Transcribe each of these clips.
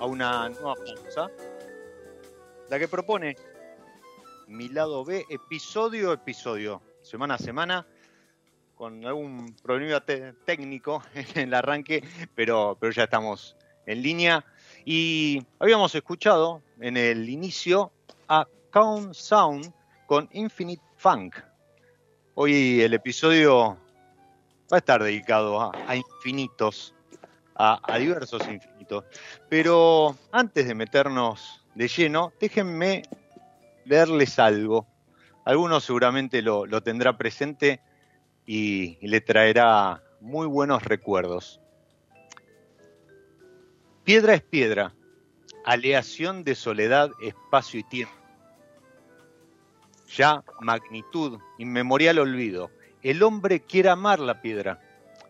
A una nueva pausa, la que propone mi lado B, episodio a episodio, semana a semana, con algún problema técnico en el arranque, pero, pero ya estamos en línea. Y habíamos escuchado en el inicio a Count Sound con Infinite Funk. Hoy el episodio va a estar dedicado a, infinitos, a, diversos infinitos. Pero antes de meternos de lleno, déjenme leerles algo. Algunos seguramente lo, tendrá presente y, y le traerá muy buenos recuerdos. Piedra es piedra, aleación de soledad, espacio y tiempo. Ya magnitud, inmemorial olvido, el hombre quiere amar la piedra.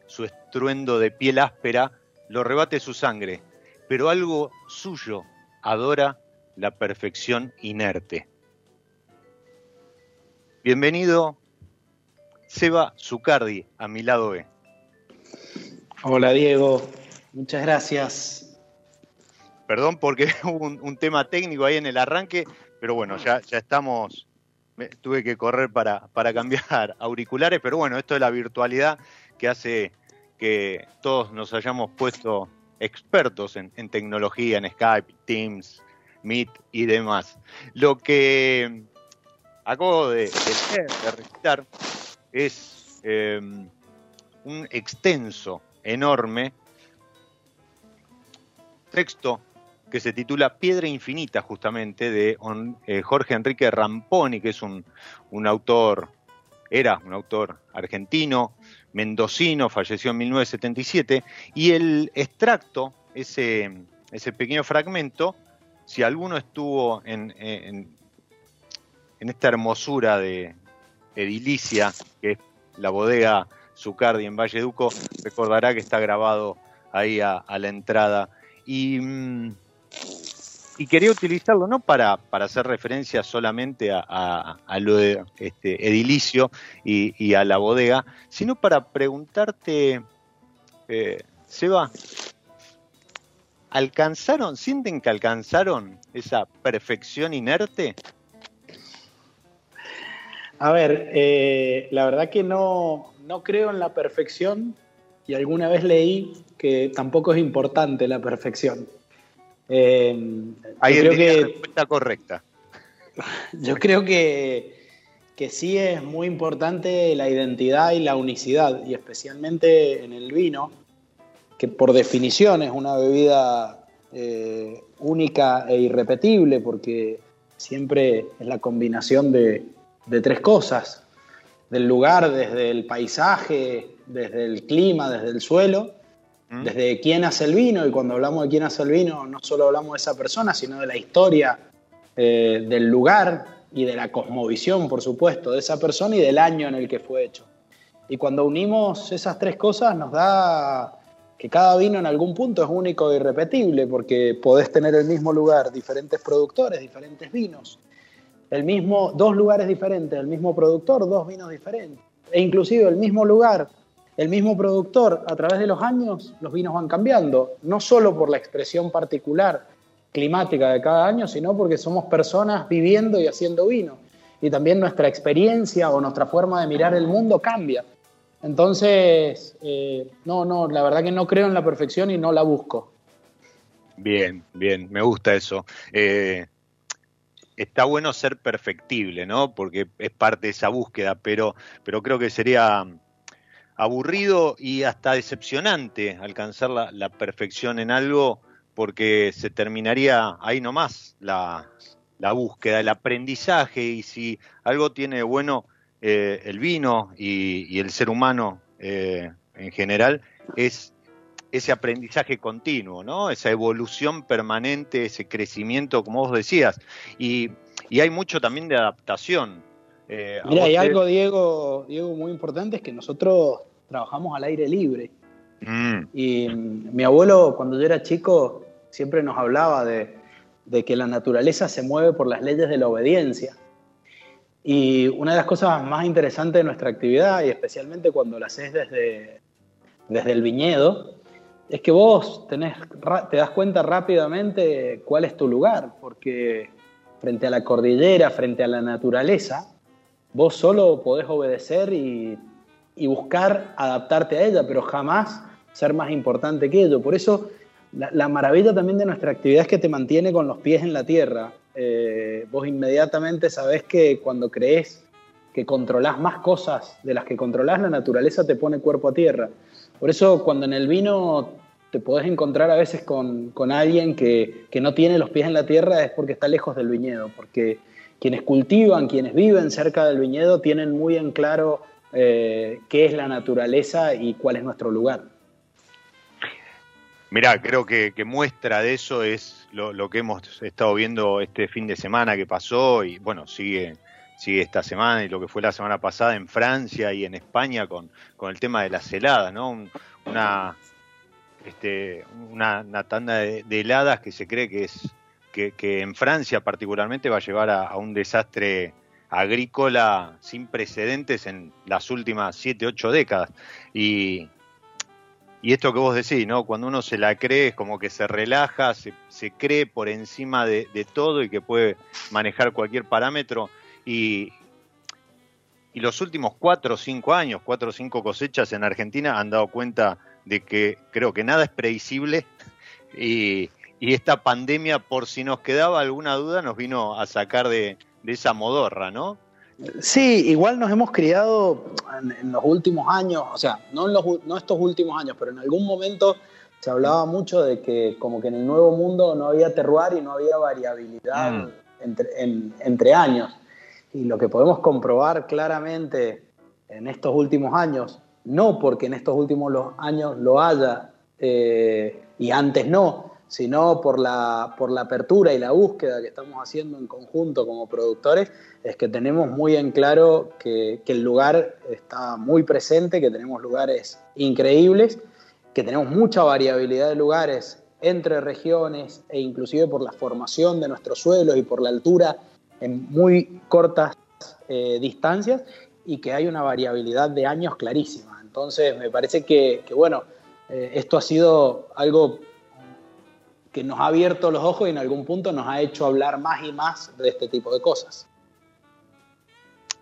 Su estruendo de piel áspera lo rebate su sangre, pero algo suyo adora la perfección inerte. Bienvenido, Seba Zucardi, a mi lado B. Hola Diego, muchas gracias. Perdón porque hubo un, tema técnico ahí en el arranque, pero bueno, ya, ya estamos tuve que correr para, para cambiar auriculares, pero bueno, esto es la virtualidad que hace que todos nos hayamos puesto expertos en, tecnología, en Skype, Teams, Meet y demás. Lo que acabo de, de, recitar es em, un extenso, enorme texto que se titula Piedra Infinita, justamente, de eh, Jorge Enrique Ramponi, que es un, autor, era un autor argentino, mendocino, falleció en 1977, y el extracto, ese, ese pequeño fragmento, si alguno estuvo en, en, esta hermosura de edilicia, que es la bodega Zucardi en Valleduco, recordará que está grabado ahí a, la entrada. Y mm, y quería utilizarlo no para, para hacer referencia solamente a, lo de, este, edilicio y, a la bodega, sino para preguntarte, eh, Seba, ¿alcanzaron, sienten que alcanzaron esa perfección inerte? A ver, eh, la verdad que no, no creo en la perfección y alguna vez leí que tampoco es importante la perfección. Eh, Ahí creo que, la respuesta correcta. Yo creo que, que sí es muy importante la identidad y la unicidad, y especialmente en el vino, que por definición es una bebida eh, única e irrepetible, porque siempre es la combinación de, de, tres cosas, del lugar, desde el paisaje, desde el clima, desde el suelo, desde quién hace el vino, y cuando hablamos de quién hace el vino, no solo hablamos de esa persona, sino de la historia eh, del lugar y de la cosmovisión, por supuesto, de esa persona y del año en el que fue hecho. Y cuando unimos esas tres cosas nos da que cada vino en algún punto es único e irrepetible, porque podés tener el mismo lugar, diferentes productores, diferentes vinos, el mismo, dos lugares diferentes, el mismo productor, dos vinos diferentes, e inclusive el mismo lugar, el mismo productor, a través de los años, los vinos van cambiando, no solo por la expresión particular climática de cada año, sino porque somos personas viviendo y haciendo vino. Y también nuestra experiencia o nuestra forma de mirar el mundo cambia. Entonces, eh, no, no, la verdad que no creo en la perfección y no la busco. Bien, bien, me gusta eso. Eh, está bueno ser perfectible, ¿no? Porque es parte de esa búsqueda, pero, pero creo que sería aburrido y hasta decepcionante alcanzar la, perfección en algo porque se terminaría ahí nomás la, la búsqueda, el aprendizaje y si algo tiene bueno eh, el vino y, el ser humano eh, en general es ese aprendizaje continuo, ¿no? Esa evolución permanente, ese crecimiento, como vos decías. Y, y hay mucho también de adaptación. Eh, Mira, hay algo, Diego, Diego, muy importante, es que nosotros trabajamos al aire libre. Mm. Y mi abuelo, cuando yo era chico, siempre nos hablaba de, que la naturaleza se mueve por las leyes de la obediencia. Y una de las cosas más interesantes de nuestra actividad, y especialmente cuando la haces desde, desde el viñedo, es que vos tenés, te das cuenta rápidamente cuál es tu lugar, porque frente a la cordillera, frente a la naturaleza, vos solo podés obedecer y, buscar adaptarte a ella, pero jamás ser más importante que ello. Por eso la, maravilla también de nuestra actividad es que te mantiene con los pies en la tierra. Eh, vos inmediatamente sabés que cuando crees que controlás más cosas de las que controlás, la naturaleza te pone cuerpo a tierra. Por eso cuando en el vino te podés encontrar a veces con, alguien que, no tiene los pies en la tierra es porque está lejos del viñedo, porque quienes cultivan, quienes viven cerca del viñedo tienen muy en claro eh, qué es la naturaleza y cuál es nuestro lugar. Mirá, creo que, muestra de eso es lo, que hemos estado viendo este fin de semana que pasó y bueno, sigue, sigue esta semana y lo que fue la semana pasada en Francia y en España con, con el tema de las heladas, ¿no? una, este, una, tanda de, heladas que se cree que es que, en Francia particularmente va a llevar a, un desastre agrícola sin precedentes en las últimas 7, 8 décadas. Y, y esto que vos decís, ¿no? Cuando uno se la cree es como que se relaja, se, se cree por encima de, todo y que puede manejar cualquier parámetro. Y, y los últimos 4 o 5 años, 4 o 5 cosechas en Argentina han dado cuenta de que creo que nada es previsible y, esta pandemia, por si nos quedaba alguna duda, nos vino a sacar de, esa modorra, ¿no? Sí, igual nos hemos criado en, los últimos años, o sea, no, en los, no estos últimos años, pero en algún momento se hablaba mucho de que como que en el nuevo mundo no había terroir y no había variabilidad mm. entre, entre años. Y lo que podemos comprobar claramente en estos últimos años no porque en estos últimos años lo haya eh, y antes no, sino por la, por la apertura y la búsqueda que estamos haciendo en conjunto como productores, es que tenemos muy en claro que, el lugar está muy presente, que tenemos lugares increíbles, que tenemos mucha variabilidad de lugares entre regiones e inclusive por la formación de nuestros suelos y por la altura en muy cortas eh, distancias y que hay una variabilidad de años clarísima. Entonces, me parece que, bueno, eh, esto ha sido algo que nos ha abierto los ojos y en algún punto nos ha hecho hablar más y más de este tipo de cosas.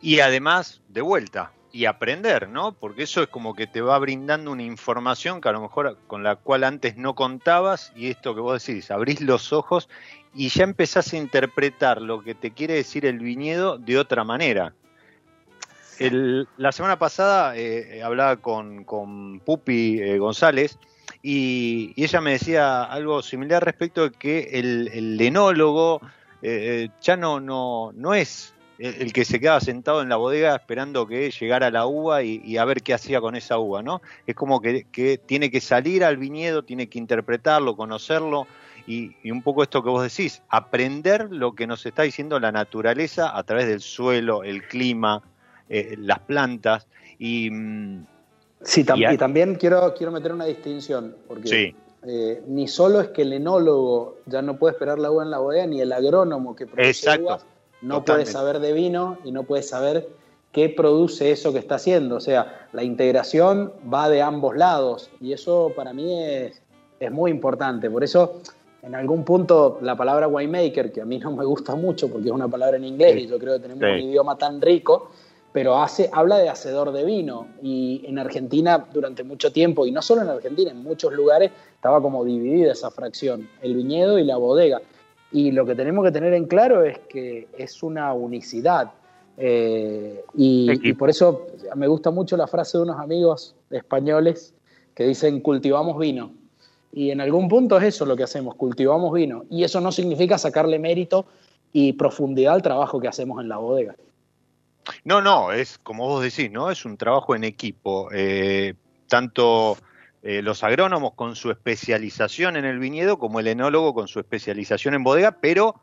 Y además, de vuelta, y aprender, ¿no? Porque eso es como que te va brindando una información que a lo mejor con la cual antes no contabas y esto que vos decís, abrís los ojos y ya empezás a interpretar lo que te quiere decir el viñedo de otra manera la semana pasada eh, hablaba con, Pupi eh, González y, ella me decía algo similar respecto de que el, el enólogo eh, ya no, no, no es el que se quedaba sentado en la bodega esperando que llegara la uva y, a ver qué hacía con esa uva, ¿no? Es como que, tiene que salir al viñedo, tiene que interpretarlo, conocerlo y, y, un poco esto que vos decís, aprender lo que nos está diciendo la naturaleza a través del suelo, el clima, eh, las plantas. Y, mm, sí, y, también quiero, quiero meter una distinción, porque eh, ni solo es que el enólogo ya no puede esperar la uva en la bodega, ni el agrónomo que produce uvas no puede saber de vino y no puede saber qué produce eso que está haciendo. O sea, la integración va de ambos lados y eso para mí es, es muy importante. Por eso, en algún punto, la palabra winemaker, que a mí no me gusta mucho porque es una palabra en inglés y yo creo que tenemos un idioma tan rico, pero hace, habla de hacedor de vino. Y en Argentina durante mucho tiempo, y no solo en Argentina, en muchos lugares estaba como dividida esa fracción, el viñedo y la bodega. Y lo que tenemos que tener en claro es que es una unicidad. Eh, y, por eso me gusta mucho la frase de unos amigos españoles que dicen cultivamos vino. Y en algún punto es eso lo que hacemos, cultivamos vino. Y eso no significa sacarle mérito y profundidad al trabajo que hacemos en la bodega. No, no, es como vos decís, ¿no? Es un trabajo en equipo. Eh, tanto eh, los agrónomos con su especialización en el viñedo como el enólogo con su especialización en bodega, pero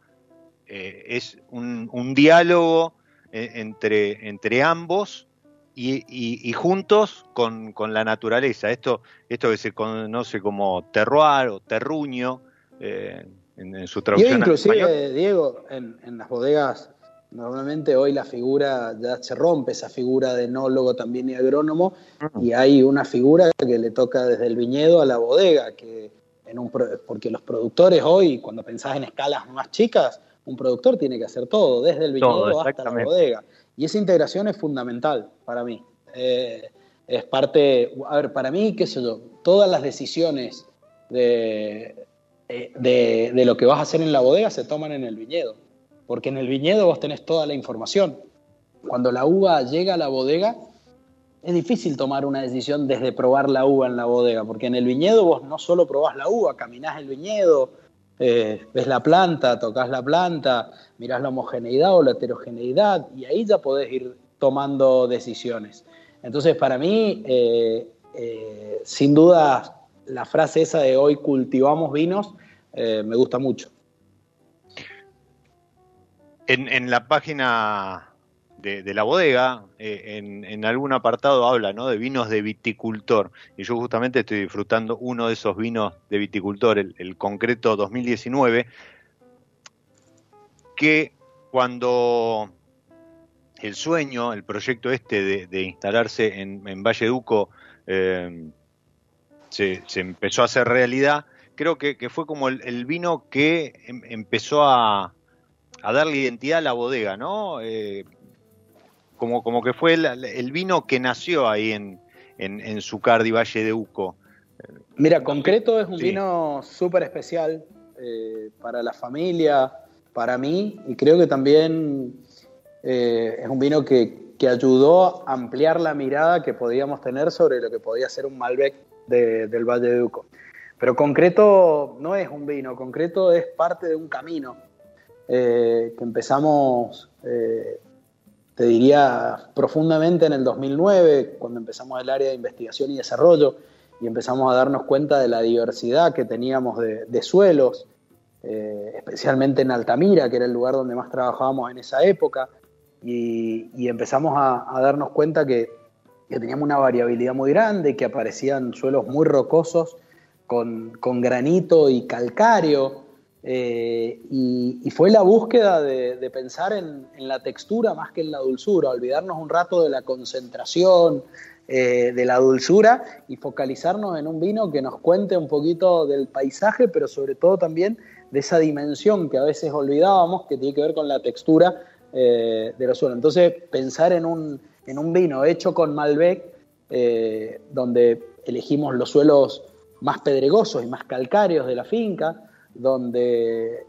eh, es un, diálogo entre, entre ambos y, juntos con, la naturaleza. Esto, esto que se conoce como terroir o terruño en, su traducción. Inclusive, Diego, en, en las bodegas Normalmente hoy la figura ya se rompe, esa figura de enólogo también y agrónomo, y hay una figura que le toca desde el viñedo a la bodega, que en un, porque los productores hoy, cuando pensás en escalas más chicas, un productor tiene que hacer todo, desde el viñedo hasta la bodega. Y esa integración es fundamental para mí. Eh, es parte, a ver, para mí, qué sé yo, todas las decisiones de, eh, de, de, lo que vas a hacer en la bodega se toman en el viñedo, porque en el viñedo vos tenés toda la información. Cuando la uva llega a la bodega, es difícil tomar una decisión desde probar la uva en la bodega, porque en el viñedo vos no solo probás la uva, caminás el viñedo, eh, ves la planta, tocas la planta, mirás la homogeneidad o la heterogeneidad, y ahí ya podés ir tomando decisiones. Entonces, para mí, eh, eh, sin duda, la frase esa de hoy cultivamos vinos me gusta mucho. En, la página de, de la bodega, eh, en, en, algún apartado habla ¿no? de vinos de viticultor. Y yo justamente estoy disfrutando uno de esos vinos de viticultor, el, el concreto 2019, que cuando el sueño, el proyecto este de, instalarse en, Valle Duco eh, se, empezó a hacer realidad, creo que, fue como el, el, vino que em, empezó a, a, darle identidad a la bodega, ¿no? Eh, como, como que fue el, el, vino que nació ahí en, en, en Zucardi, Valle de Uco. Mira, concreto es un sí. vino súper especial eh, para la familia, para mí, y creo que también eh, es un vino que, que, ayudó a ampliar la mirada que podíamos tener sobre lo que podía ser un Malbec de, del Valle de Uco. Pero concreto no es un vino, concreto es parte de un camino eh, que empezamos, eh, te diría, profundamente en el 2009, cuando empezamos el área de investigación y desarrollo y empezamos a darnos cuenta de la diversidad que teníamos de, suelos, eh, especialmente en Altamira, que era el lugar donde más trabajábamos en esa época, y, empezamos a, darnos cuenta que, que, teníamos una variabilidad muy grande, que aparecían suelos muy rocosos con, con granito y calcáreo, eh, y, fue la búsqueda de, pensar en, la textura más que en la dulzura, olvidarnos un rato de la concentración, eh, de la dulzura y focalizarnos en un vino que nos cuente un poquito del paisaje, pero sobre todo también de esa dimensión que a veces olvidábamos, que tiene que ver con la textura eh, de los suelos. Entonces, pensar en un, en un vino hecho con Malbec, donde elegimos los suelos más pedregosos y más calcáreos de la finca, donde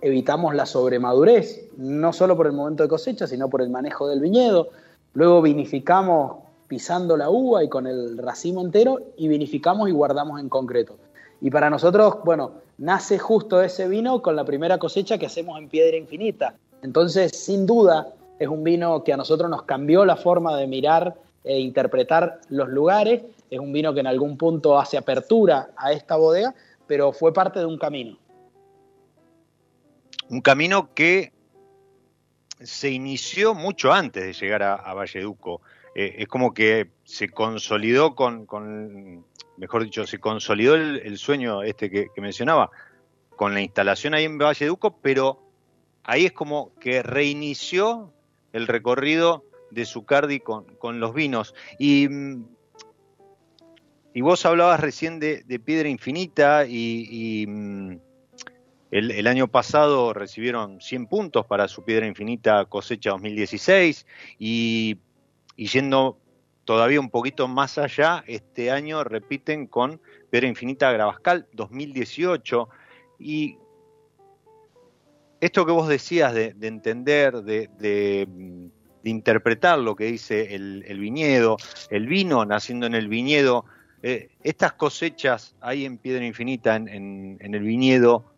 evitamos la sobremadurez, no solo por el momento de cosecha, sino por el manejo del viñedo. Luego vinificamos pisando la uva y con el racimo entero y vinificamos y guardamos en concreto. Y para nosotros, bueno, nace justo ese vino con la primera cosecha que hacemos en Piedra Infinita. Entonces, sin duda, es un vino que a nosotros nos cambió la forma de mirar e interpretar los lugares. Es un vino que en algún punto hace apertura a esta bodega, pero fue parte de un camino. Un camino que se inició mucho antes de llegar a, a Valleduco. Eh, es como que se consolidó con, mejor dicho, se consolidó el, sueño este que, mencionaba con la instalación ahí en Valleduco, pero ahí es como que reinició el recorrido de Zucardi con, con los vinos. Y, y, vos hablabas recién de, Piedra Infinita y, y el, año pasado recibieron 100 puntos para su Piedra Infinita cosecha 2016 y, y yendo todavía un poquito más allá, este año repiten con Piedra Infinita Gravascal 2018 y esto que vos decías de, de entender, de, de, de, interpretar lo que dice el, el, viñedo, el vino naciendo en el viñedo, eh, estas cosechas ahí en Piedra Infinita, en, en, en el viñedo,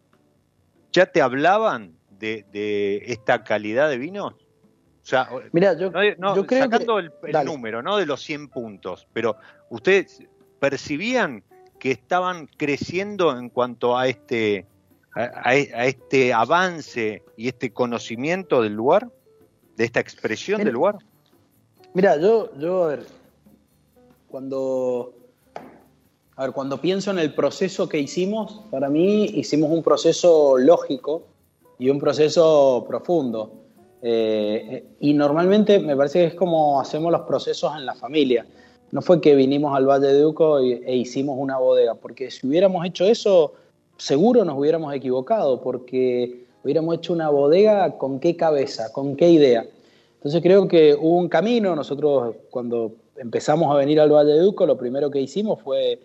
¿ya te hablaban de, esta calidad de vinos? O sea, Mira, yo, no, no, yo creo sacando que, el, el número, ¿no? De los 100 puntos, pero ustedes percibían que estaban creciendo en cuanto a este a, a, este avance y este conocimiento del lugar, de esta expresión mira, del lugar? Mira, yo, yo a ver, cuando, a ver, cuando pienso en el proceso que hicimos, para mí hicimos un proceso lógico y un proceso profundo. Eh, y normalmente me parece que es como hacemos los procesos en la familia. No fue que vinimos al Valle de Uco e hicimos una bodega, porque si hubiéramos hecho eso, seguro nos hubiéramos equivocado, porque hubiéramos hecho una bodega con qué cabeza, con qué idea. Entonces creo que hubo un camino, nosotros cuando empezamos a venir al Valle de Uco, lo primero que hicimos fue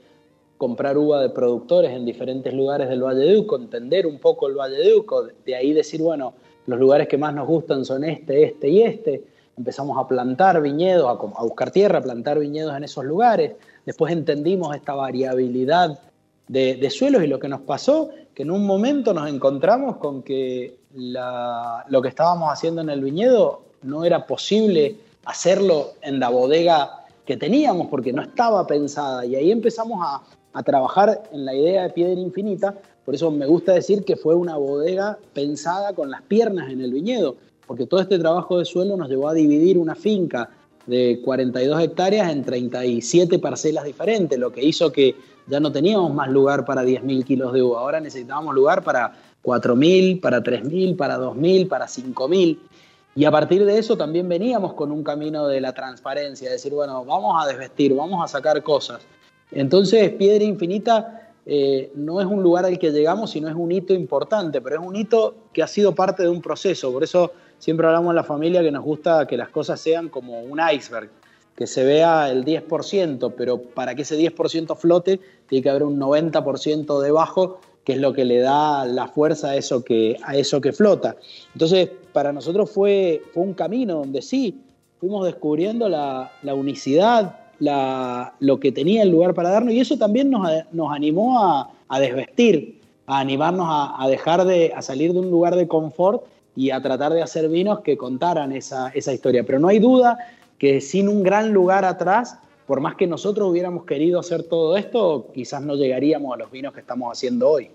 comprar uva de productores en diferentes lugares del Valle de Uco, entender un poco el Valle de Uco, de ahí decir, bueno, los lugares que más nos gustan son este, este y este. Empezamos a plantar viñedos, a, buscar tierra, a plantar viñedos en esos lugares. Después entendimos esta variabilidad de, suelos y lo que nos pasó, que en un momento nos encontramos con que lo que estábamos haciendo en el viñedo no era posible hacerlo en la bodega que teníamos porque no estaba pensada. Y ahí empezamos a, a trabajar en la idea de piedra infinita por eso me gusta decir que fue una bodega pensada con las piernas en el viñedo, porque todo este trabajo de suelo nos llevó a dividir una finca de 42 hectáreas en 37 parcelas diferentes, lo que hizo que ya no teníamos más lugar para 10.000 kilos de uva, ahora necesitábamos lugar para 4.000, para 3.000, para 2.000, para 5.000. Y a partir de eso también veníamos con un camino de la transparencia, decir, bueno, vamos a desvestir, vamos a sacar cosas. Entonces, Piedra Infinita eh, no es un lugar al que llegamos, sino es un hito importante, pero es un hito que ha sido parte de un proceso. Por eso siempre hablamos en la familia que nos gusta que las cosas sean como un iceberg, que se vea el 10%, pero para que ese 10% flote tiene que haber un 90% debajo, que es lo que le da la fuerza a eso que, a eso que flota. Entonces, para nosotros fue, fue un camino donde sí, fuimos descubriendo la, la unicidad, lo que tenía el lugar para darnos y eso también nos, animó a, desvestir, a animarnos a, dejar de, a salir de un lugar de confort y a tratar de hacer vinos que contaran esa, esa historia. Pero no hay duda que sin un gran lugar atrás, por más que nosotros hubiéramos querido hacer todo esto, quizás no llegaríamos a los vinos que estamos haciendo hoy.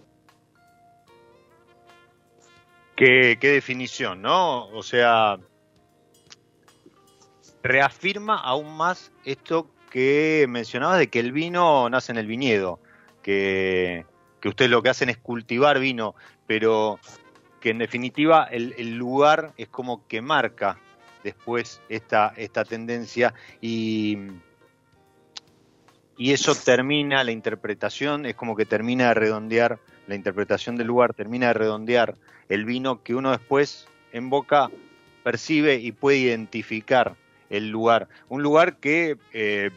Qué, qué, definición, ¿no? O sea, reafirma aún más esto que mencionabas de que el vino nace en el viñedo, que, que ustedes lo que hacen es cultivar vino, pero que en definitiva el, lugar es como que marca después esta, esta tendencia y, y eso termina la interpretación, es como que termina de redondear la interpretación del lugar, termina de redondear el vino que uno después en boca percibe y puede identificar el lugar. Un lugar que eh,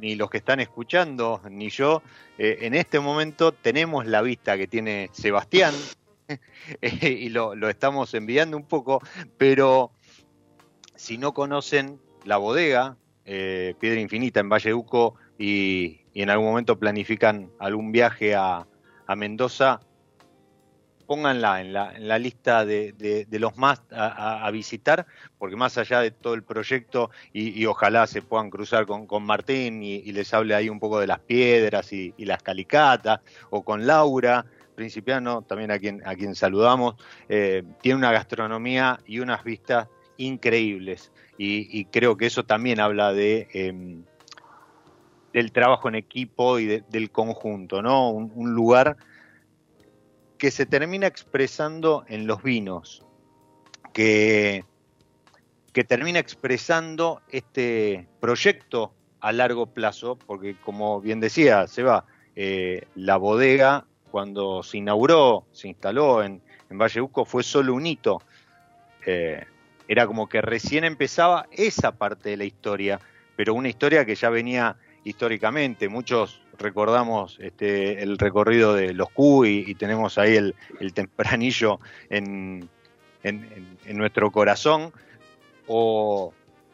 ni los que están escuchando, ni yo, eh, en este momento tenemos la vista que tiene Sebastián y lo, estamos enviando un poco, pero si no conocen la bodega, eh, Piedra Infinita en Valle Uco, y, en algún momento planifican algún viaje a, a Mendoza, pónganla en la, en la lista de, los más a, visitar, porque más allá de todo el proyecto, y, ojalá se puedan cruzar con, Martín y, les hable ahí un poco de las piedras y, las calicatas, o con Laura, principiano, también a quien, a quien saludamos, eh, tiene una gastronomía y unas vistas increíbles. Y, creo que eso también habla de... Em, del trabajo en equipo y del conjunto, ¿no? un lugar que se termina expresando en los vinos, que, que termina expresando este proyecto a largo plazo, porque como bien decía Seba, eh, la bodega cuando se inauguró, se instaló en, en Valle Uco, fue solo un hito. Eh, era como que recién empezaba esa parte de la historia, pero una historia que ya venía históricamente. Muchos recordamos este, el recorrido de los Q y, tenemos ahí el, tempranillo en, nuestro corazón. O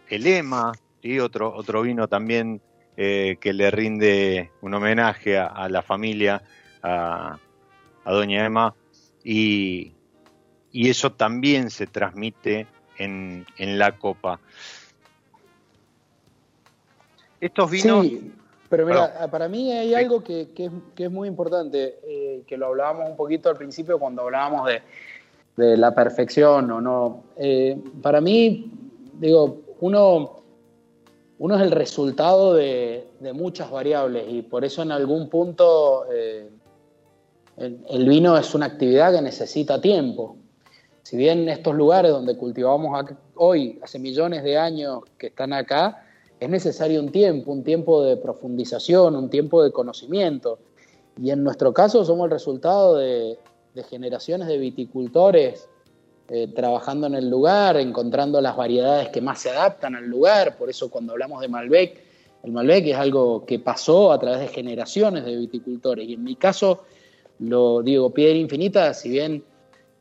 el EMA, otro, otro vino también eh, que le rinde un homenaje a, la familia, a, Doña Emma. Y, eso también se transmite en, la copa. Estos vinos... Pero mira, para mí hay algo que, es, muy importante, eh, que lo hablábamos un poquito al principio cuando hablábamos de, la perfección o no. Eh, para mí, digo, uno, uno es el resultado de, muchas variables y por eso en algún punto eh, el, vino es una actividad que necesita tiempo. si bien estos lugares donde cultivamos hoy, hace millones de años que están acá, es necesario un tiempo, un tiempo de profundización, un tiempo de conocimiento. Y en nuestro caso somos el resultado de, generaciones de viticultores eh, trabajando en el lugar, encontrando las variedades que más se adaptan al lugar. Por eso cuando hablamos de Malbec, el Malbec es algo que pasó a través de generaciones de viticultores. Y en mi caso, lo digo, Piedra Infinita, si bien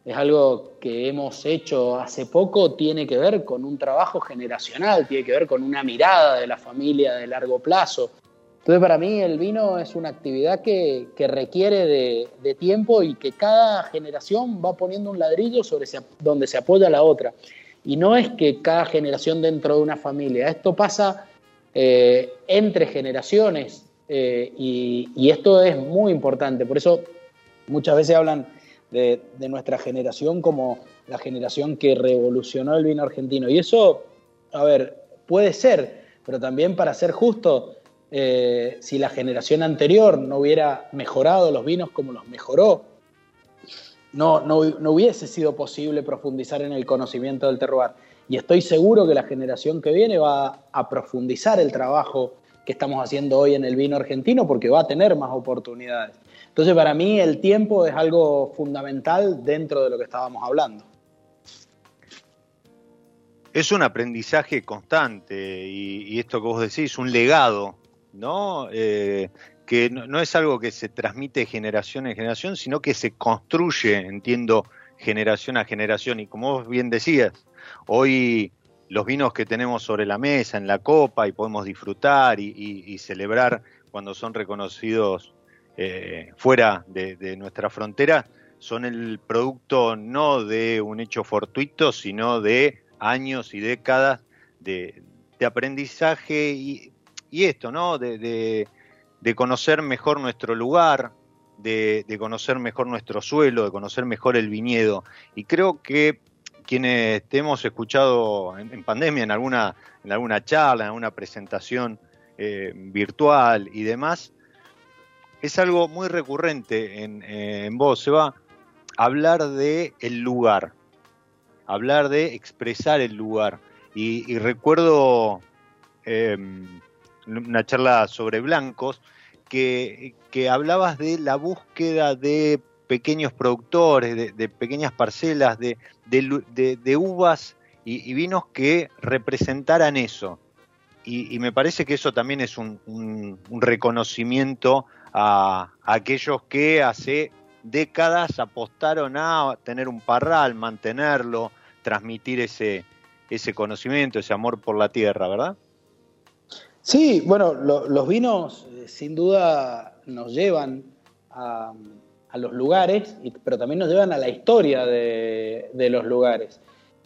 es algo que hemos hecho hace poco, tiene que ver con un trabajo generacional, tiene que ver con una mirada de la familia de largo plazo. Entonces para mí el vino es una actividad que, requiere de, tiempo y que cada generación va poniendo un ladrillo sobre donde se apoya la otra. Y no es que cada generación dentro de una familia, esto pasa eh, entre generaciones eh, y, y esto es muy importante. Por eso muchas veces hablan de, nuestra generación como la generación que revolucionó el vino argentino. Y eso, a ver, puede ser, pero también para ser justo, eh, si la generación anterior no hubiera mejorado los vinos como los mejoró, no, no, hubiese sido posible profundizar en el conocimiento del terroir. Y estoy seguro que la generación que viene va a profundizar el trabajo que estamos haciendo hoy en el vino argentino porque va a tener más oportunidades. Entonces, para mí el tiempo es algo fundamental dentro de lo que estábamos hablando. Es un aprendizaje constante y, esto que vos decís, un legado, ¿no? Eh, que no, es algo que se transmite generación en generación, sino que se construye, entiendo, generación a generación. Y como vos bien decías, hoy los vinos que tenemos sobre la mesa, en la copa, y podemos disfrutar y celebrar cuando son reconocidos eh, fuera de, nuestra frontera son el producto no de un hecho fortuito, sino de años y décadas de, aprendizaje y, esto, ¿no? De, conocer mejor nuestro lugar, de, conocer mejor nuestro suelo, de conocer mejor el viñedo. Y creo que quienes te hemos escuchado en, pandemia, en alguna, en alguna charla, en alguna presentación eh, virtual y demás, es algo muy recurrente en, eh, en vos, Seba, hablar de el lugar, hablar de expresar el lugar. Y, recuerdo em, una charla sobre blancos que, hablabas de la búsqueda de pequeños productores, de, pequeñas parcelas, de, de uvas y, vinos que representaran eso. Y, me parece que eso también es un, un reconocimiento a, aquellos que hace décadas apostaron a tener un parral, mantenerlo, transmitir ese, ese conocimiento, ese amor por la tierra, ¿verdad? Sí, bueno, los vinos eh, sin duda nos llevan a, los lugares, pero también nos llevan a la historia de, los lugares.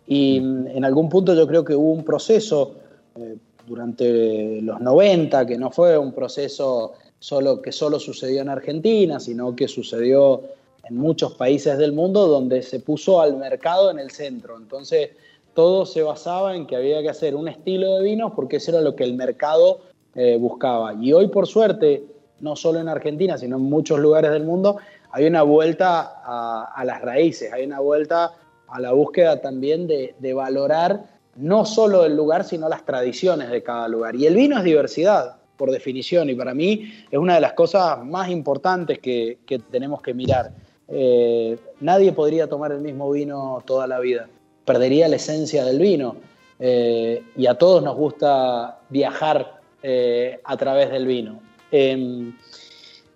Y mm, en algún punto yo creo que hubo un proceso eh, durante los 90, que no fue un proceso solo, que solo sucedió en Argentina, sino que sucedió en muchos países del mundo donde se puso al mercado en el centro. Entonces, todo se basaba en que había que hacer un estilo de vinos porque eso era lo que el mercado eh, buscaba. Y hoy, por suerte, no solo en Argentina, sino en muchos lugares del mundo, hay una vuelta a, las raíces, hay una vuelta a la búsqueda también de, de, valorar no solo el lugar, sino las tradiciones de cada lugar. Y el vino es diversidad por definición, y para mí es una de las cosas más importantes que, tenemos que mirar. Eh, nadie podría tomar el mismo vino toda la vida, perdería la esencia del vino, eh, y a todos nos gusta viajar eh, a través del vino. Em,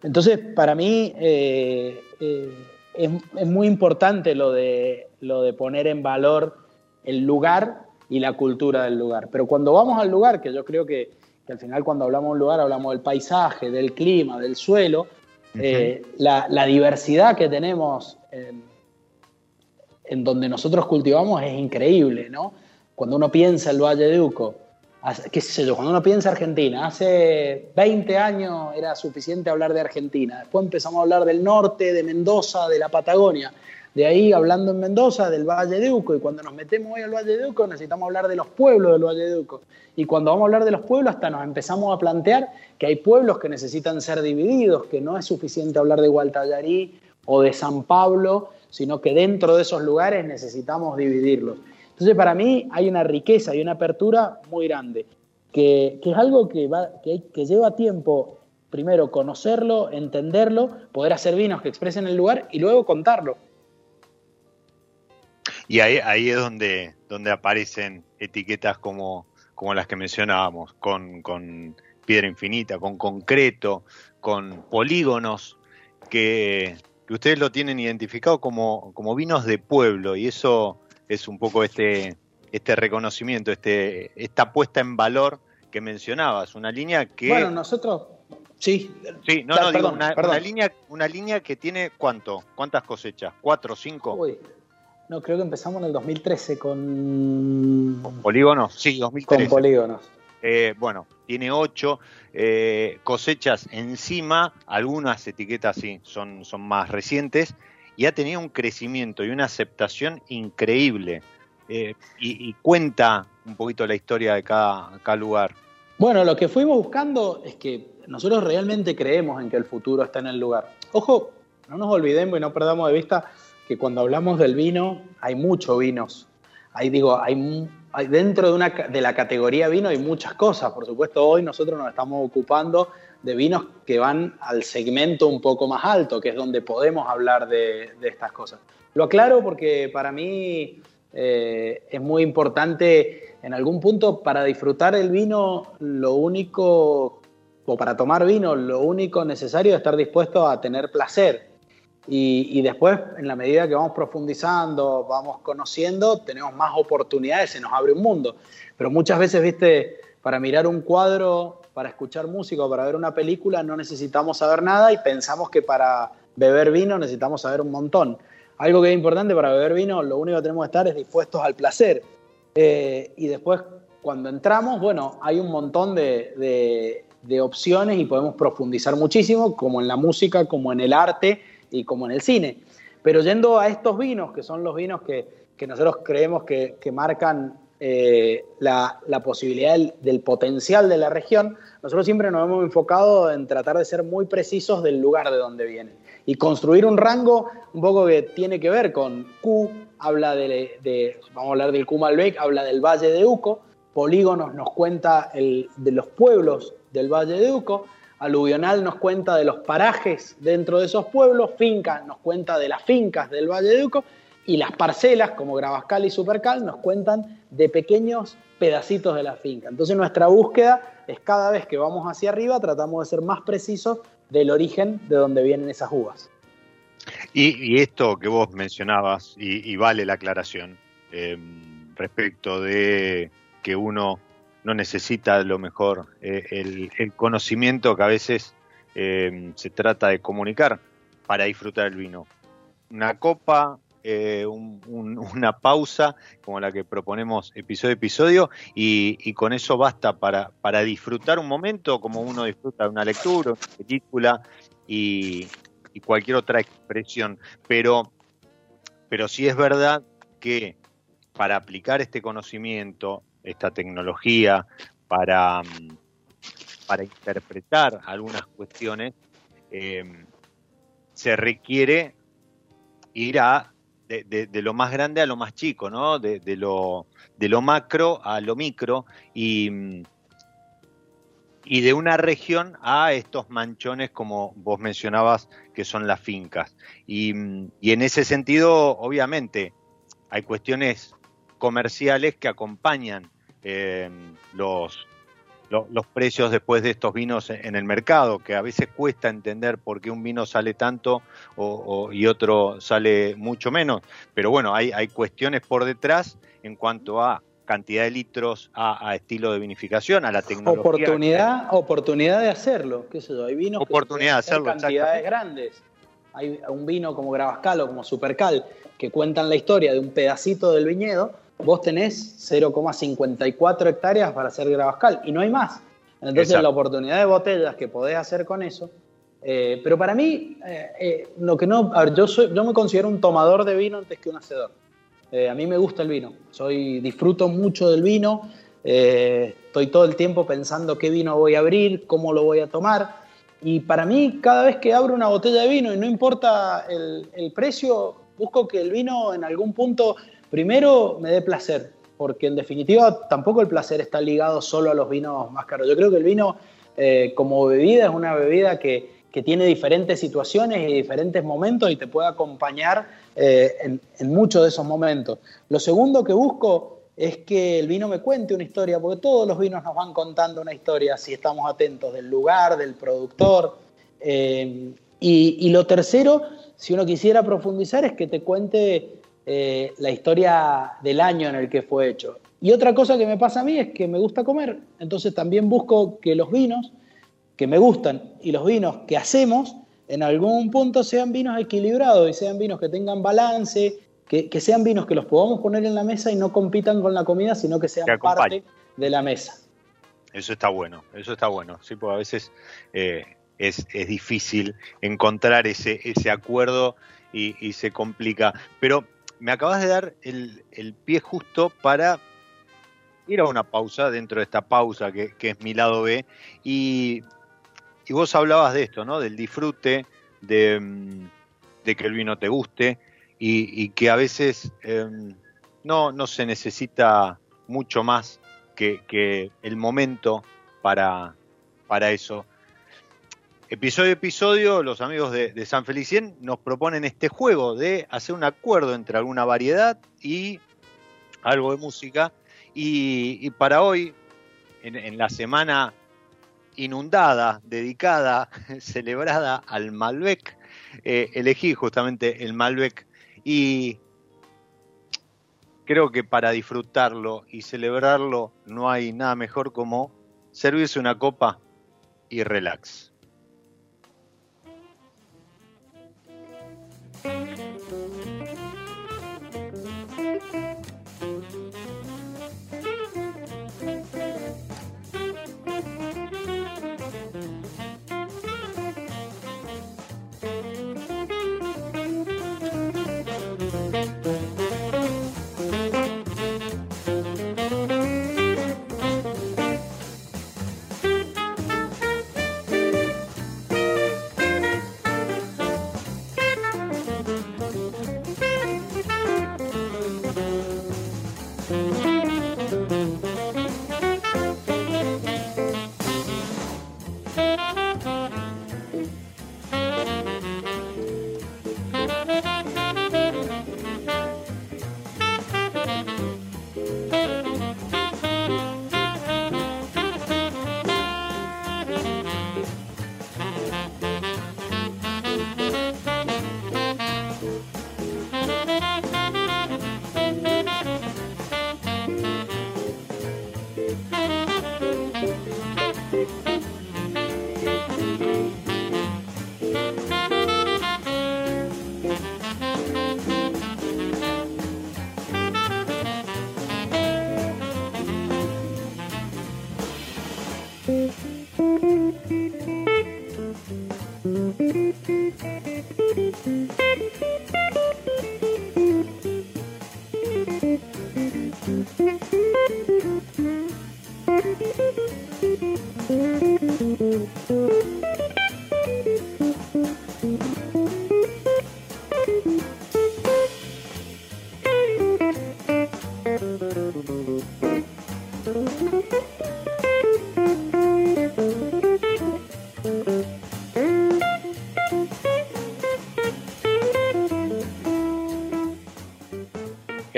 entonces, para mí es, es, muy importante lo de, lo de poner en valor el lugar y la cultura del lugar. Pero cuando vamos al lugar, que yo creo que, al final cuando hablamos de un lugar hablamos del paisaje, del clima, del suelo, eh, la, diversidad que tenemos en, donde nosotros cultivamos es increíble, ¿no? Cuando uno piensa el Valle de Uco, qué sé yo, cuando uno piensa Argentina, hace 20 años era suficiente hablar de Argentina, después empezamos a hablar del norte, de Mendoza, de la Patagonia, de ahí, hablando en Mendoza, del Valle de Uco, y cuando nos metemos hoy al Valle de Uco, necesitamos hablar de los pueblos del Valle de Uco. Y cuando vamos a hablar de los pueblos, hasta nos empezamos a plantear que hay pueblos que necesitan ser divididos, que no es suficiente hablar de Gualtallarí o de San Pablo, sino que dentro de esos lugares necesitamos dividirlos. Entonces, para mí hay una riqueza y una apertura muy grande, que, es algo que, va, que, que lleva tiempo, primero conocerlo, entenderlo, poder hacer vinos que expresen el lugar y luego contarlo. Y ahí, ahí es donde, donde aparecen etiquetas como, como las que mencionábamos, con, con piedra infinita, con concreto, con polígonos, que, ustedes lo tienen identificado como, como vinos de pueblo, y eso es un poco este, este reconocimiento, este, esta puesta en valor que mencionabas, una línea que... Bueno, nosotros... Sí, sí no, no, digo, una, línea, una línea que tiene cuánto, cuántas cosechas, cuatro, cinco. Uy, no, creo que empezamos en el 2013 con... ¿Con polígonos? Sí, 2013. Con polígonos. Eh, bueno, tiene ocho eh, cosechas encima, algunas etiquetas sí son, son más recientes, y ha tenido un crecimiento y una aceptación increíble. Eh, y, cuenta un poquito la historia de cada, cada lugar. Bueno, lo que fuimos buscando es que nosotros realmente creemos en que el futuro está en el lugar. Ojo, no nos olvidemos y no perdamos de vista que cuando hablamos del vino, hay muchos vinos. Ahí digo, hay dentro de, una, de la categoría vino hay muchas cosas. Por supuesto, hoy nosotros nos estamos ocupando de vinos que van al segmento un poco más alto, que es donde podemos hablar de, estas cosas. Lo aclaro porque para mí eh, es muy importante, en algún punto, para disfrutar el vino, lo único, o para tomar vino, lo único necesario es estar dispuesto a tener placer. Y, después, en la medida que vamos profundizando, vamos conociendo, tenemos más oportunidades, se nos abre un mundo. Pero muchas veces, viste, para mirar un cuadro, para escuchar música o para ver una película, no necesitamos saber nada y pensamos que para beber vino necesitamos saber un montón. Algo que es importante para beber vino, lo único que tenemos que estar es dispuestos al placer. Eh, y después, cuando entramos, bueno, hay un montón de opciones y podemos profundizar muchísimo, como en la música, como en el arte y como en el cine. Pero yendo a estos vinos, que son los vinos que, nosotros creemos que, marcan eh, la, posibilidad del, potencial de la región, nosotros siempre nos hemos enfocado en tratar de ser muy precisos del lugar de donde vienen y construir un rango un poco que tiene que ver con Q, habla de, vamos a hablar del Q Malbec, habla del Valle de Uco, Polígonos nos cuenta el, de los pueblos del Valle de Uco, Aluvional nos cuenta de los parajes dentro de esos pueblos, Finca nos cuenta de las fincas del Valle de Uco y las parcelas como Gravascal y Supercal nos cuentan de pequeños pedacitos de la finca. Entonces nuestra búsqueda es cada vez que vamos hacia arriba tratamos de ser más precisos del origen de donde vienen esas uvas. Y, esto que vos mencionabas, y, vale la aclaración, eh, respecto de que uno no necesita lo mejor eh, el, conocimiento que a veces eh, se trata de comunicar para disfrutar el vino. Una copa, eh, una pausa como la que proponemos episodio a episodio y, con eso basta para, para, disfrutar un momento como uno disfruta de una lectura, una película y, cualquier otra expresión. Pero, pero sí es verdad que para aplicar este conocimiento esta tecnología para, mm, para interpretar algunas cuestiones, em, se requiere ir a de, lo más grande a lo más chico, ¿no? De, lo, de lo macro a lo micro y, mm, y de una región a estos manchones como vos mencionabas que son las fincas. Y, mm, y en ese sentido, obviamente, hay cuestiones comerciales que acompañan eh, los, los, precios después de estos vinos en el mercado, que a veces cuesta entender por qué un vino sale tanto y otro sale mucho menos. Pero bueno, hay, hay cuestiones por detrás en cuanto a cantidad de litros, a, estilo de vinificación, a la tecnología. Oportunidad, oportunidad de hacerlo, qué sé yo, hay vinos oportunidad de hacerlo, cantidades grandes. Hay un vino como Gravascal o como Supercal que cuentan la historia de un pedacito del viñedo vos tenés 0,54 hectáreas para hacer Gravascal y no hay más. Entonces la oportunidad de botellas que podés hacer con eso. Eh, pero para mí, eh, eh, lo que no, yo, soy, yo me considero un tomador de vino antes que un hacedor. a mí me gusta el vino, soy, disfruto mucho del vino, estoy todo el tiempo pensando qué vino voy a abrir, cómo lo voy a tomar. Y para mí, cada vez que abro una botella de vino, y no importa el, el precio, Busco que el vino en algún punto, primero, me dé placer, porque en definitiva tampoco el placer está ligado solo a los vinos más caros. Yo creo que el vino eh, como bebida es una bebida que, tiene diferentes situaciones y diferentes momentos y te puede acompañar eh, en, en muchos de esos momentos. Lo segundo que busco es que el vino me cuente una historia, porque todos los vinos nos van contando una historia si estamos atentos del lugar, del productor. Eh, y, lo tercero, si uno quisiera profundizar, es que te cuente eh, la historia del año en el que fue hecho. Y otra cosa que me pasa a mí es que me gusta comer, entonces también busco que los vinos que me gustan y los vinos que hacemos en algún punto sean vinos equilibrados y sean vinos que tengan balance, que, sean vinos que los podamos poner en la mesa y no compitan con la comida, sino que sean parte de la mesa. Eso está bueno, eso está bueno, sí, porque a veces eh, es, difícil encontrar ese, ese acuerdo y, se complica. Pero me acabas de dar el, pie justo para ir a una pausa dentro de esta pausa que, es mi lado B. Y, y, vos hablabas de esto, ¿no? Del disfrute, de, mm, de que el vino te guste y, que a veces em, no, no se necesita mucho más que, el momento para, para eso. Episodio a episodio, los amigos de, San Felicien nos proponen este juego de hacer un acuerdo entre alguna variedad y algo de música. Y, para hoy, en, la semana inundada, dedicada, celebrada al Malbec, eh, elegí justamente el Malbec y creo que para disfrutarlo y celebrarlo no hay nada mejor como servirse una copa y relax.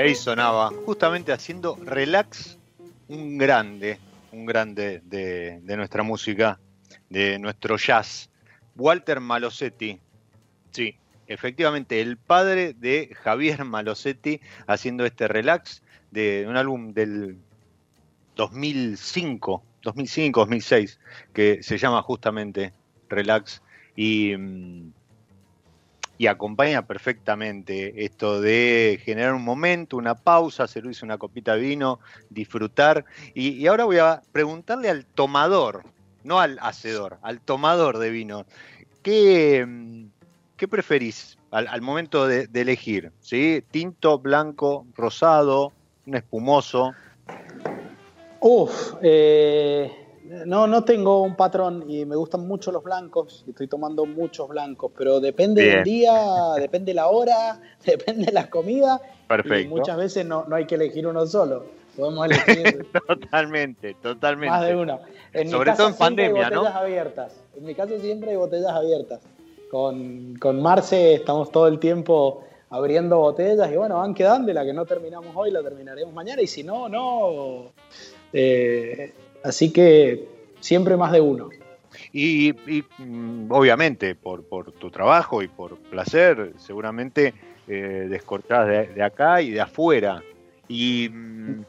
Ahí sonaba, justamente haciendo relax, un grande, un grande de, nuestra música, de nuestro jazz, Walter Malosetti. Sí, efectivamente, el padre de Javier Malosetti haciendo este relax de un álbum del 2005, 2005, 2006, que se llama justamente Relax y mm, y acompaña perfectamente esto de generar un momento, una pausa, servirse una copita de vino, disfrutar. Y, ahora voy a preguntarle al tomador, no al hacedor, al tomador de vino, ¿qué, qué preferís al, momento de, elegir? ¿sí? ¿Tinto, blanco, rosado, un espumoso? Uf, eh, no, no tengo un patrón y me gustan mucho los blancos. Estoy tomando muchos blancos, pero depende del día, depende la hora, depende la comida. Perfecto. Y muchas veces no, no hay que elegir uno solo. Podemos elegir. totalmente, totalmente. Más de uno. En Sobre todo en pandemia, hay botellas abiertas. En mi caso siempre hay botellas abiertas. Con, con Marce estamos todo el tiempo abriendo botellas y bueno, van quedando y la que no terminamos hoy la terminaremos mañana y si no, no. Eh, así que siempre más de uno. Y, mm, obviamente por, por, tu trabajo y por placer, seguramente eh, descortás de, acá y de afuera. Y mm,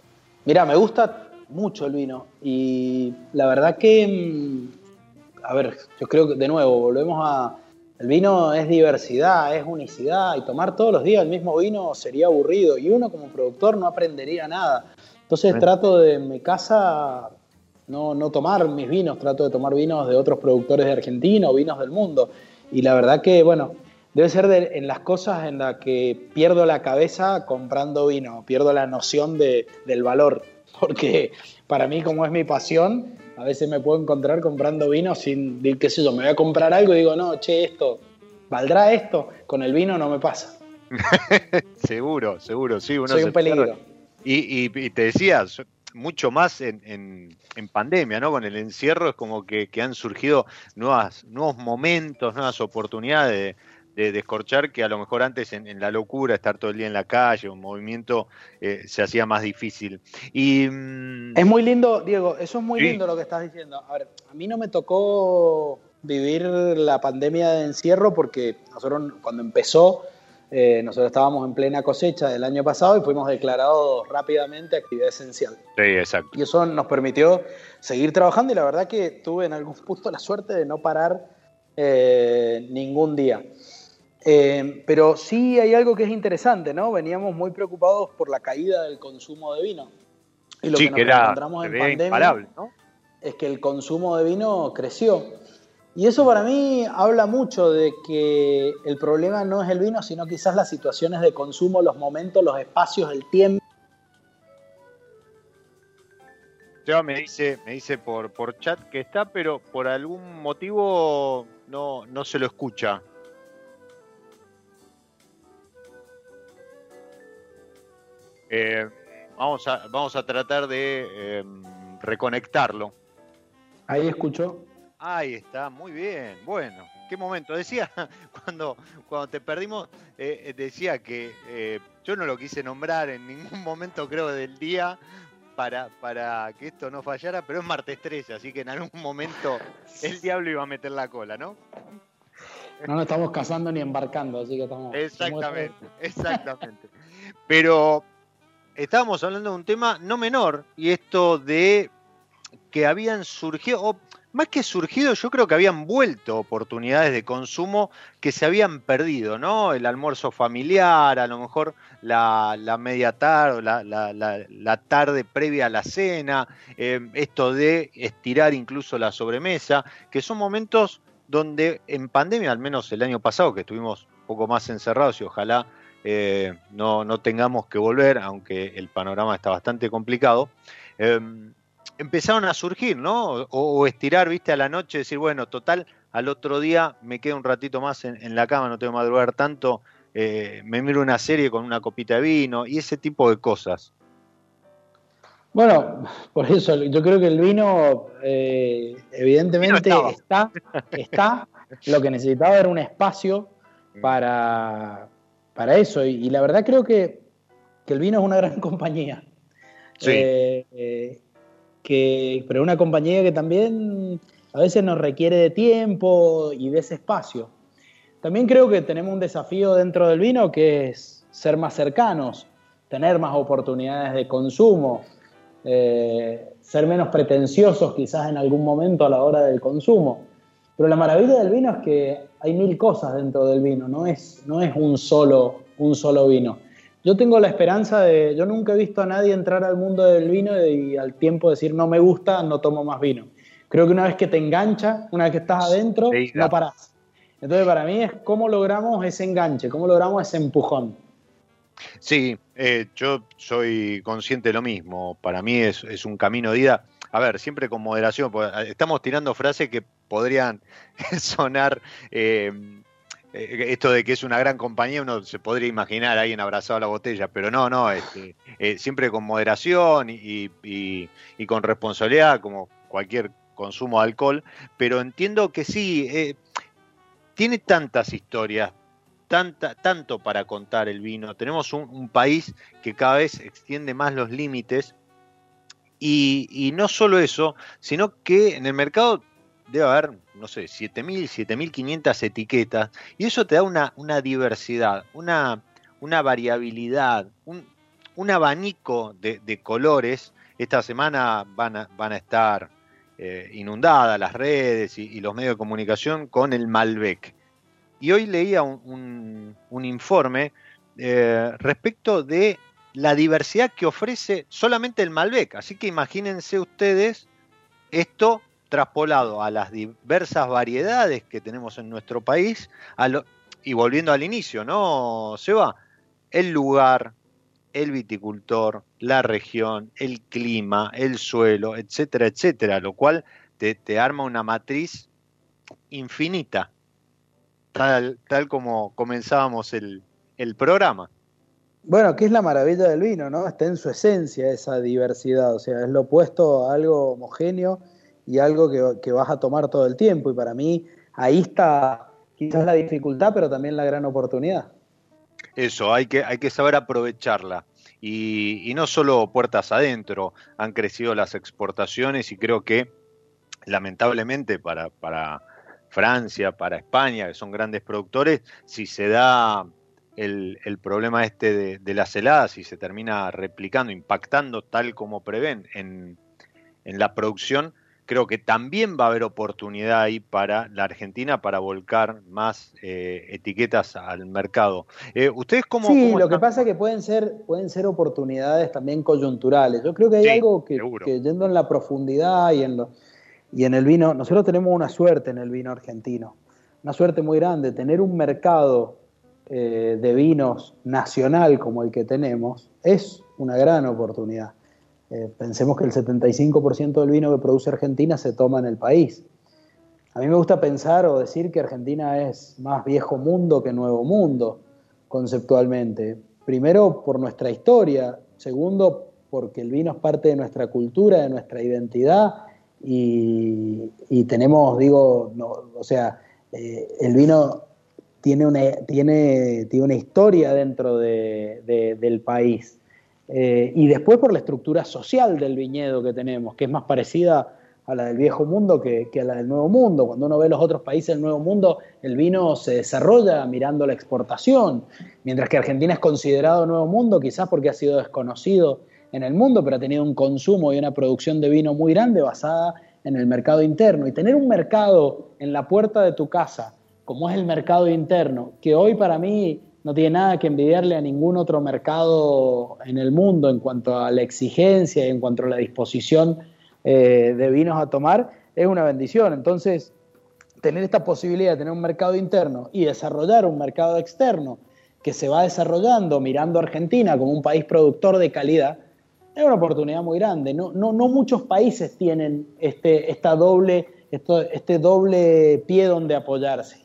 mira, me gusta mucho el vino y la verdad que, mm, a ver, yo creo que de nuevo volvemos a el vino es diversidad, es unicidad, y tomar todos los días el mismo vino sería aburrido, y uno como productor no aprendería nada. Entonces trato de en mi casa no, no tomar mis vinos, trato de tomar vinos de otros productores de Argentina o vinos del mundo. Y la verdad que, bueno, debe ser en las cosas en las que pierdo la cabeza comprando vino, pierdo la noción de, del valor, porque para mí como es mi pasión, a veces me puedo encontrar comprando vino sin, qué sé yo, me voy a comprar algo y digo, no, che, esto, ¿valdrá esto? Con el vino no me pasa. seguro, seguro, sí. Uno Soy un peligro. Y, te decía, mucho más en, pandemia, ¿no? Con el encierro es como que, que han surgido nuevas, nuevos momentos, nuevas oportunidades de, de descorchar que a lo mejor antes en, la locura, estar todo el día en la calle, un movimiento, eh, se hacía más difícil. Y, mm, es muy lindo, Diego, eso es muy lindo lo que estás diciendo. A ver, a mí no me tocó vivir la pandemia de encierro porque nosotros cuando empezó, eh, nosotros estábamos en plena cosecha del año pasado y fuimos declarados rápidamente actividad esencial. Sí, exacto. Y eso nos permitió seguir trabajando y la verdad que tuve en algún punto la suerte de no parar eh, ningún día. Eh, pero sí hay algo que es interesante, ¿no? Veníamos muy preocupados por la caída del consumo de vino. Y lo que nos encontramos en pandemia es que el consumo de vino creció. Y eso para mí habla mucho de que el problema no es el vino, sino quizás las situaciones de consumo, los momentos, los espacios, el tiempo. Ya me dice, me dice por, por chat que está, pero por algún motivo no, no se lo escucha. Eh, vamos, a, vamos a tratar de em, reconectarlo. Ahí escuchó. Ahí está, muy bien. Bueno, qué momento. Decía, cuando, cuando te perdimos, eh, eh, decía que yo no lo quise nombrar en ningún momento, creo, del día para, para que esto no fallara, pero es martes 13, así que en algún momento el diablo iba a meter la cola, ¿no? No nos estamos casando ni embarcando, así que estamos. Exactamente, exactamente. Pero estábamos hablando de un tema no menor, y esto de que habían surgido, o más que surgido, yo creo que habían vuelto oportunidades de consumo que se habían perdido, ¿no? El almuerzo familiar, a lo mejor la, media tarde, la, la, tarde previa a la cena, eh, esto de estirar incluso la sobremesa, que son momentos donde en pandemia, al menos el año pasado, que estuvimos un poco más encerrados y ojalá eh, no, no, tengamos que volver, aunque el panorama está bastante complicado, em, empezaron a surgir, ¿no? O, estirar, viste, a la noche, decir, bueno, total, al otro día me quedo un ratito más en, la cama, no tengo que madrugar tanto, eh, me miro una serie con una copita de vino y ese tipo de cosas. Bueno, por eso yo creo que el vino eh, evidentemente está, está, lo que necesitaba era un espacio para, para eso. Y, la verdad creo que, el vino es una gran compañía. Sí. Eh, que, pero una compañía que también a veces nos requiere de tiempo y de ese espacio. También creo que tenemos un desafío dentro del vino que es ser más cercanos, tener más oportunidades de consumo, eh, ser menos pretenciosos quizás en algún momento a la hora del consumo. Pero la maravilla del vino es que hay mil cosas dentro del vino, no es, no es un, solo, un solo vino. Yo tengo la esperanza de, yo nunca he visto a nadie entrar al mundo del vino y, al tiempo decir no me gusta, no tomo más vino. Creo que una vez que te engancha, una vez que estás adentro, no parás. Entonces para mí es cómo logramos ese enganche, cómo logramos ese empujón. Sí, eh, yo soy consciente de lo mismo. Para mí es, es un camino de ida a ver, siempre con moderación, porque estamos tirando frases que podrían sonar, eh, eh, esto de que es una gran compañía, uno se podría imaginar a alguien abrazado a la botella, pero no, no, este, eh, siempre con moderación y, con responsabilidad, como cualquier consumo de alcohol, pero entiendo que sí, tiene tantas historias, tanta, tanto para contar el vino, tenemos un país que cada vez extiende más los límites, y, no solo eso, sino que en el mercado debe haber, no sé, 7.000, 7.500 etiquetas, y eso te da una, una diversidad, una, una variabilidad, un, un abanico de, colores. Esta semana van a, van a estar eh, inundadas las redes y, los medios de comunicación con el Malbec. Y hoy leía un, un, informe eh, respecto de la diversidad que ofrece solamente el Malbec. Así que imagínense ustedes esto traspolado a las diversas variedades que tenemos en nuestro país, y volviendo al inicio, ¿no, Se va El lugar, el viticultor, la región, el clima, el suelo, etcétera, etcétera, lo cual te, arma una matriz infinita, tal, tal como comenzábamos el, el programa. Bueno, ¿qué es la maravilla del vino, ¿no? Está en su esencia esa diversidad, o sea, es lo opuesto a algo homogéneo y algo que, vas a tomar todo el tiempo. Y para mí ahí está quizás la dificultad, pero también la gran oportunidad. Eso, hay que, hay que saber aprovecharla. Y, no solo puertas adentro, han crecido las exportaciones y creo que lamentablemente para, para Francia, para España, que son grandes productores, si se da el, problema este de, las heladas y se termina replicando, impactando tal como prevén en, la producción, creo que también va a haber oportunidad ahí para la Argentina para volcar más eh, etiquetas al mercado. Eh, ¿Ustedes cómo? Sí, lo que pasa es que pueden ser, pueden ser oportunidades también coyunturales. Yo creo que hay algo que, que, yendo en la profundidad y en, lo, y en el vino, nosotros tenemos una suerte en el vino argentino, una suerte muy grande, tener un mercado eh, de vinos nacional como el que tenemos es una gran oportunidad. Eh, pensemos que el 75% del vino que produce Argentina se toma en el país. A mí me gusta pensar o decir que Argentina es más viejo mundo que nuevo mundo, conceptualmente. Primero, por nuestra historia. Segundo, porque el vino es parte de nuestra cultura, de nuestra identidad. Y, tenemos, digo, o sea, eh, el vino tiene una, tiene, tiene una historia dentro del país. Eh, y después por la estructura social del viñedo que tenemos, que es más parecida a la del viejo mundo que, a la del nuevo mundo. Cuando uno ve los otros países del nuevo mundo, el vino se desarrolla mirando la exportación, mientras que Argentina es considerado nuevo mundo, quizás porque ha sido desconocido en el mundo, pero ha tenido un consumo y una producción de vino muy grande basada en el mercado interno. Y tener un mercado en la puerta de tu casa, como es el mercado interno, que hoy para mí no tiene nada que envidiarle a ningún otro mercado en el mundo en cuanto a la exigencia y en cuanto a la disposición eh, de vinos a tomar, es una bendición. Entonces, tener esta posibilidad de tener un mercado interno y desarrollar un mercado externo que se va desarrollando mirando a Argentina como un país productor de calidad, es una oportunidad muy grande. No, no, no muchos países tienen este, esta doble, este doble pie donde apoyarse.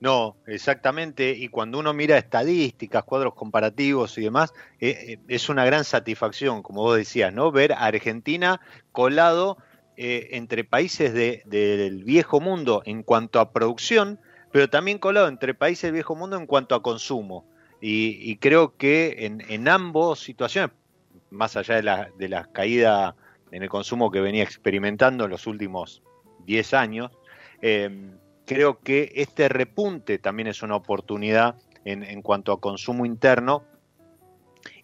No, exactamente. Y cuando uno mira estadísticas, cuadros comparativos y demás, eh, eh, es una gran satisfacción, como vos decías, ¿no? Ver a Argentina colado eh, entre países del viejo mundo en cuanto a producción, pero también colado entre países del viejo mundo en cuanto a consumo. Y, creo que en, en ambos situaciones, más allá de la, de la caída en el consumo que venía experimentando en los últimos 10 años, creo que este repunte también es una oportunidad en, cuanto a consumo interno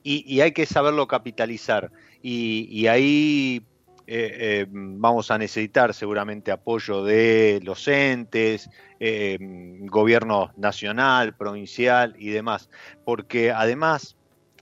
y, hay que saberlo capitalizar. Y, ahí eh, eh, vamos a necesitar seguramente apoyo de los entes, eh, gobierno nacional, provincial y demás, porque además,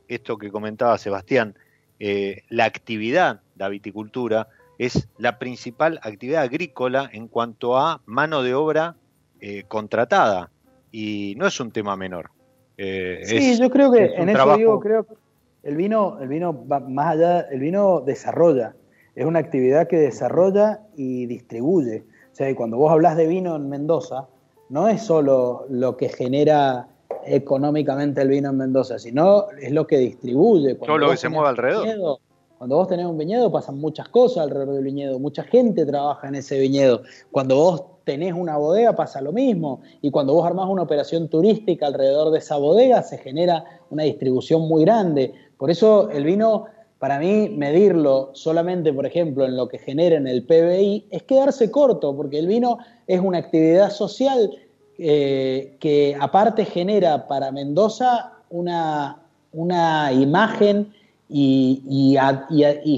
esto que comentaba Sebastián, la actividad, de la viticultura, es la principal actividad agrícola en cuanto a mano de obra eh, contratada y no es un tema menor. Eh, sí, yo creo que en eso digo, creo que el vino, el vino va más allá, el vino desarrolla. es una actividad que desarrolla y distribuye. O sea, cuando vos hablas de vino en Mendoza, no es solo lo que genera económicamente el vino en Mendoza, sino es lo que distribuye. Todo lo que se mueve alrededor. Cuando vos tenés un viñedo pasan muchas cosas alrededor del viñedo, mucha gente trabaja en ese viñedo. Cuando vos tenés una bodega pasa lo mismo y cuando vos armás una operación turística alrededor de esa bodega se genera una distribución muy grande. Por eso el vino, para mí, medirlo solamente, por ejemplo, en lo que genera en el PBI es quedarse corto, porque el vino es una actividad social eh, que aparte genera para Mendoza una, una imagen y,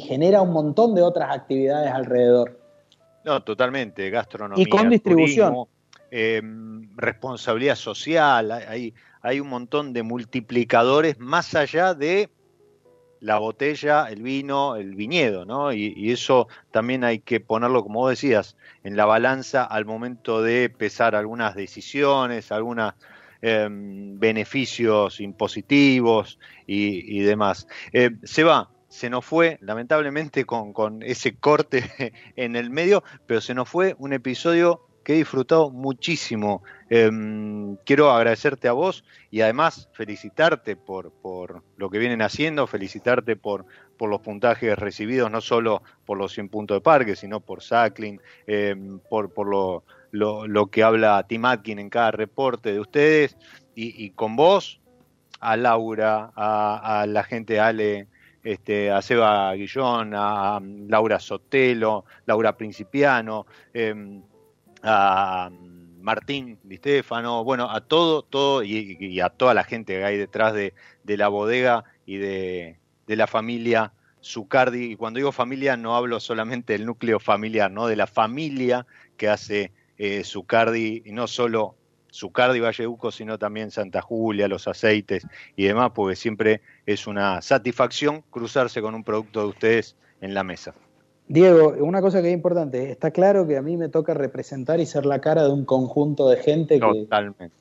genera un montón de otras actividades alrededor. No, totalmente, gastronomía. Y con distribución. Em, responsabilidad social, hay, hay un montón de multiplicadores más allá de la botella, el vino, el viñedo, ¿no? Y, eso también hay que ponerlo, como vos decías, en la balanza al momento de pesar algunas decisiones, algunos em, beneficios impositivos y, demás. Eh, se va, se nos fue, lamentablemente, con, con ese corte en el medio, pero se nos fue un episodio que he disfrutado muchísimo. Em, quiero agradecerte a vos y además felicitarte por, por lo que vienen haciendo, felicitarte por, por los puntajes recibidos, no solo por los 100 puntos de parque, sino por Sacklin, em, por, por lo, lo, que habla Tim Atkin en cada reporte de ustedes, y, con vos, a Laura, a, la gente Ale, este, a Seba Guillón, a Laura Sotelo, Laura Principiano, em, a Martín Di Stefano, bueno, a todo, todo y, a toda la gente que hay detrás de, la bodega y de, la familia Zucardi. Y cuando digo familia no hablo solamente del núcleo familiar, ¿no? De la familia que hace eh, Zucardi, y no solo Zucardi Valleuco, sino también Santa Julia, los aceites y demás, porque siempre es una satisfacción cruzarse con un producto de ustedes en la mesa. Diego, una cosa que es importante, está claro que a mí me toca representar y ser la cara de un conjunto de gente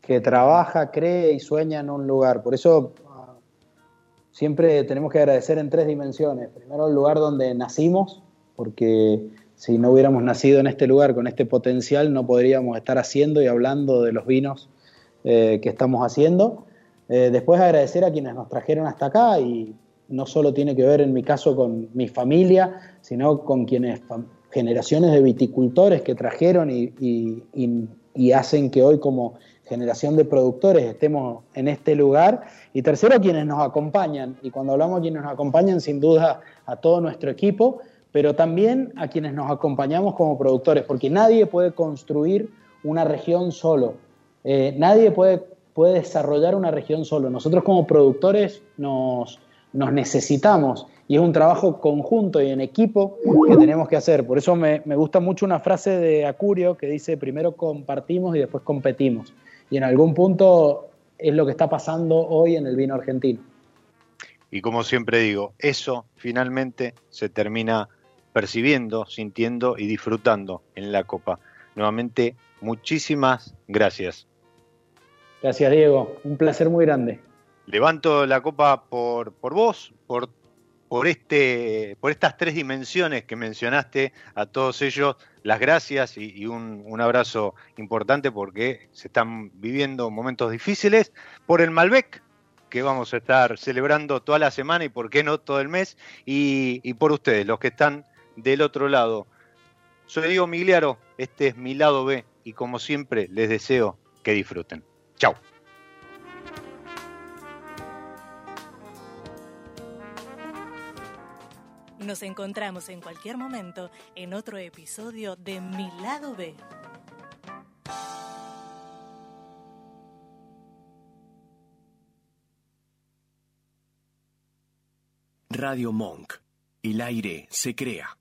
que, trabaja, cree y sueña en un lugar. Por eso siempre tenemos que agradecer en tres dimensiones. Primero el lugar donde nacimos, porque si no hubiéramos nacido en este lugar con este potencial no podríamos estar haciendo y hablando de los vinos eh, que estamos haciendo. Eh, después agradecer a quienes nos trajeron hasta acá y no solo tiene que ver en mi caso con mi familia, sino con quienes, generaciones de viticultores que trajeron y, hacen que hoy como generación de productores estemos en este lugar. Y tercero, quienes nos acompañan. Y cuando hablamos de quienes nos acompañan, sin duda a todo nuestro equipo, pero también a quienes nos acompañamos como productores, porque nadie puede construir una región solo. Eh, nadie puede, puede desarrollar una región solo. Nosotros como productores nos, nos necesitamos y es un trabajo conjunto y en equipo que tenemos que hacer. Por eso me, gusta mucho una frase de Acurio que dice, primero compartimos y después competimos. Y en algún punto es lo que está pasando hoy en el vino argentino. Y como siempre digo, eso finalmente se termina percibiendo, sintiendo y disfrutando en la copa. Nuevamente, muchísimas gracias. Gracias, Diego. Un placer muy grande levanto la copa por, por vos, por, por, este, por estas tres dimensiones que mencionaste, a todos ellos las gracias y, un, un, abrazo importante porque se están viviendo momentos difíciles, por el Malbec, que vamos a estar celebrando toda la semana y por qué no todo el mes, y, y por ustedes, los que están del otro lado. Soy Diego Migliaro, este es mi lado B y como siempre les deseo que disfruten. Chao. Nos encontramos en cualquier momento en otro episodio de Mi lado B. Radio Monk. El aire se crea.